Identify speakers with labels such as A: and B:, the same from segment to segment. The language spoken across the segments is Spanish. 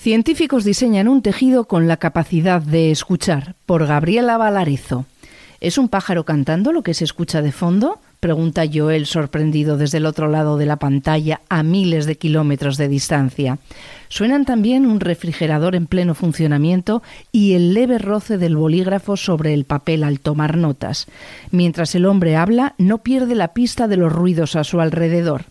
A: Científicos diseñan un tejido con la capacidad de escuchar, por Gabriela Valarezo. ¿Es un pájaro cantando lo que se escucha de fondo? pregunta Joel sorprendido desde el otro lado de la pantalla a miles de kilómetros de distancia. Suenan también un refrigerador en pleno funcionamiento y el leve roce del bolígrafo sobre el papel al tomar notas. Mientras el hombre habla, no pierde la pista de los ruidos a su alrededor.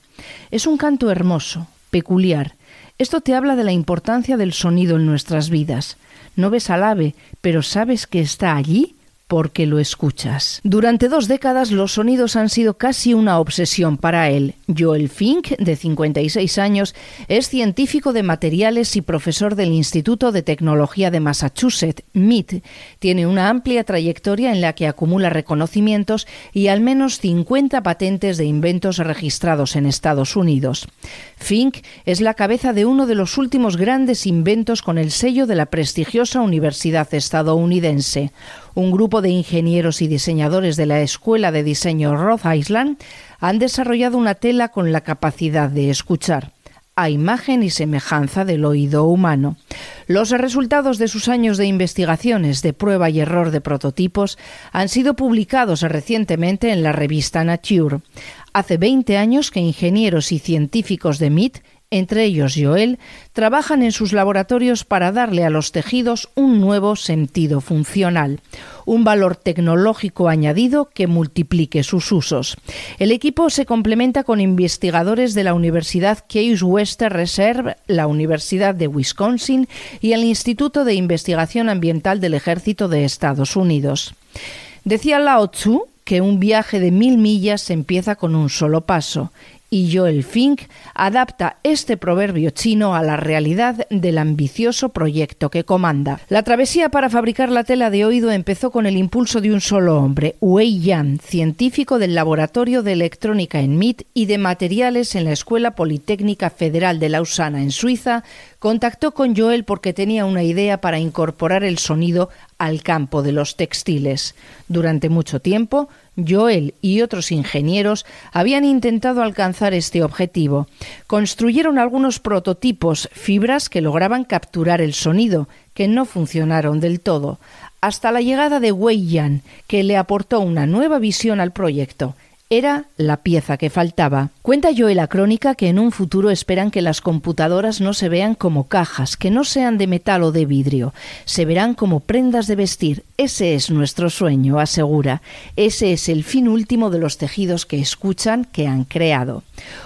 A: Es un canto hermoso, peculiar, esto te habla de la importancia del sonido en nuestras vidas. No ves al ave, pero sabes que está allí porque lo escuchas. Durante dos décadas los sonidos han sido casi una obsesión para él. Joel Fink, de 56 años, es científico de materiales y profesor del Instituto de Tecnología de Massachusetts, MIT. Tiene una amplia trayectoria en la que acumula reconocimientos y al menos 50 patentes de inventos registrados en Estados Unidos. Fink es la cabeza de uno de los últimos grandes inventos con el sello de la prestigiosa Universidad estadounidense un grupo de ingenieros y diseñadores de la Escuela de Diseño Rhode Island han desarrollado una tela con la capacidad de escuchar a imagen y semejanza del oído humano. Los resultados de sus años de investigaciones de prueba y error de prototipos han sido publicados recientemente en la revista Nature. Hace 20 años que ingenieros y científicos de MIT entre ellos Joel, trabajan en sus laboratorios para darle a los tejidos un nuevo sentido funcional, un valor tecnológico añadido que multiplique sus usos. El equipo se complementa con investigadores de la Universidad Case Western Reserve, la Universidad de Wisconsin y el Instituto de Investigación Ambiental del Ejército de Estados Unidos. Decía Lao Tzu que un viaje de mil millas empieza con un solo paso y Joel Fink adapta este proverbio chino a la realidad del ambicioso proyecto que comanda. La travesía para fabricar la tela de oído empezó con el impulso de un solo hombre, Wei Yan, científico del Laboratorio de Electrónica en MIT y de Materiales en la Escuela Politécnica Federal de Lausana, en Suiza, contactó con Joel porque tenía una idea para incorporar el sonido al campo de los textiles. Durante mucho tiempo, Joel y otros ingenieros habían intentado alcanzar este objetivo. Construyeron algunos prototipos, fibras que lograban capturar el sonido, que no funcionaron del todo, hasta la llegada de Wei Yan, que le aportó una nueva visión al proyecto. Era la pieza que faltaba. Cuenta Joel la crónica que en un futuro esperan que las computadoras no se vean como cajas, que no sean de metal o de vidrio, se verán como prendas de vestir. Ese es nuestro sueño, asegura. Ese es el fin último de los tejidos que escuchan, que han creado.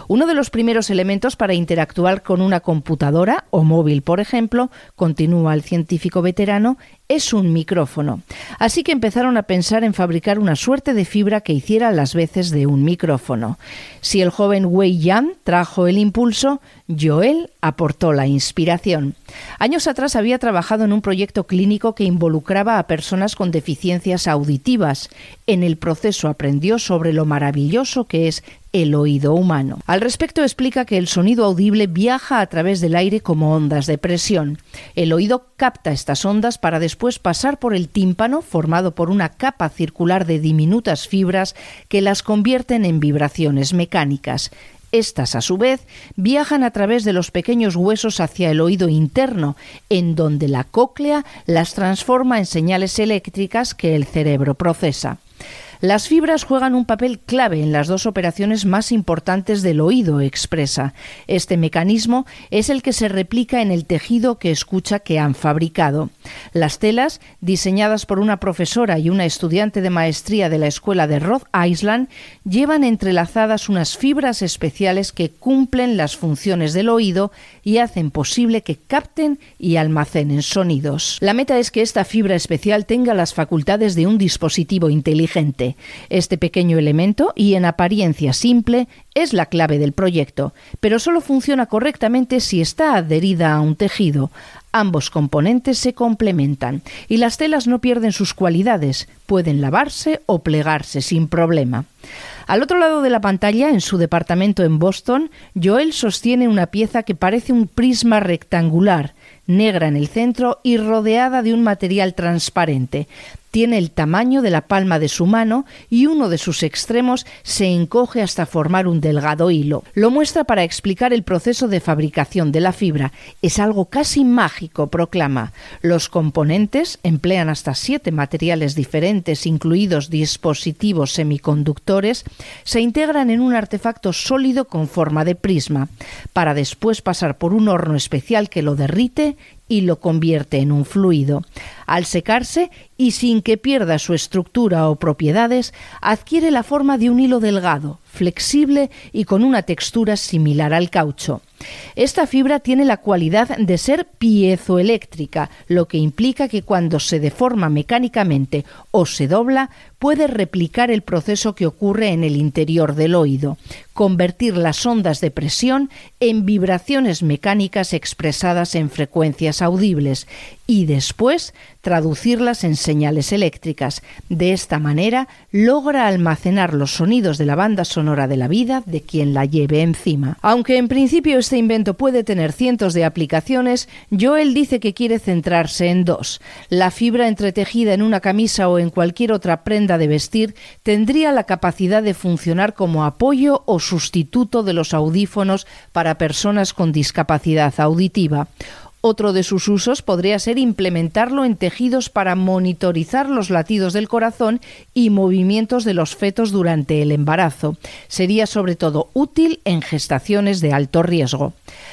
A: Uno de los primeros elementos para interactuar con una computadora o móvil, por ejemplo, continúa el científico veterano, es un micrófono. Así que empezaron a pensar en fabricar una suerte de fibra que hiciera las veces de un micrófono. Si el joven Wei Yan trajo el impulso, Joel aportó la inspiración. Años atrás había trabajado en un proyecto clínico que involucraba a personas con deficiencias auditivas. En el proceso aprendió sobre lo maravilloso que es el oído humano. Al respecto explica que el sonido audible viaja a través del aire como ondas de presión. El oído capta estas ondas para después pasar por el tímpano formado por una capa circular de diminutas fibras que las convierten en vibraciones mecánicas. Estas, a su vez, viajan a través de los pequeños huesos hacia el oído interno, en donde la cóclea las transforma en señales eléctricas que el cerebro procesa. Las fibras juegan un papel clave en las dos operaciones más importantes del oído, expresa. Este mecanismo es el que se replica en el tejido que escucha que han fabricado. Las telas, diseñadas por una profesora y una estudiante de maestría de la escuela de Rhode Island, llevan entrelazadas unas fibras especiales que cumplen las funciones del oído y hacen posible que capten y almacenen sonidos. La meta es que esta fibra especial tenga las facultades de un dispositivo inteligente. Este pequeño elemento, y en apariencia simple, es la clave del proyecto, pero solo funciona correctamente si está adherida a un tejido. Ambos componentes se complementan y las telas no pierden sus cualidades, pueden lavarse o plegarse sin problema. Al otro lado de la pantalla, en su departamento en Boston, Joel sostiene una pieza que parece un prisma rectangular, negra en el centro y rodeada de un material transparente. Tiene el tamaño de la palma de su mano y uno de sus extremos se encoge hasta formar un delgado hilo. Lo muestra para explicar el proceso de fabricación de la fibra. Es algo casi mágico, proclama. Los componentes emplean hasta siete materiales diferentes, incluidos dispositivos semiconductores, se integran en un artefacto sólido con forma de prisma, para después pasar por un horno especial que lo derrite y lo convierte en un fluido. Al secarse y sin que pierda su estructura o propiedades, adquiere la forma de un hilo delgado, flexible y con una textura similar al caucho. Esta fibra tiene la cualidad de ser piezoeléctrica, lo que implica que cuando se deforma mecánicamente o se dobla, puede replicar el proceso que ocurre en el interior del oído, convertir las ondas de presión en vibraciones mecánicas expresadas en frecuencias audibles y después traducirlas en señales eléctricas. De esta manera logra almacenar los sonidos de la banda sonora de la vida de quien la lleve encima. Aunque en principio este invento puede tener cientos de aplicaciones, Joel dice que quiere centrarse en dos. La fibra entretejida en una camisa o en cualquier otra prenda de vestir tendría la capacidad de funcionar como apoyo o sustituto de los audífonos para personas con discapacidad auditiva. Otro de sus usos podría ser implementarlo en tejidos para monitorizar los latidos del corazón y movimientos de los fetos durante el embarazo. Sería sobre todo útil en gestaciones de alto riesgo.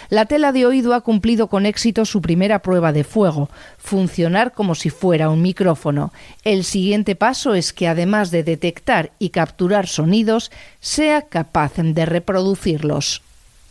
A: La tela de oído ha cumplido con éxito su primera prueba de fuego, funcionar como si fuera un micrófono. El siguiente paso es que además de detectar y capturar sonidos, sea capaz de reproducirlos.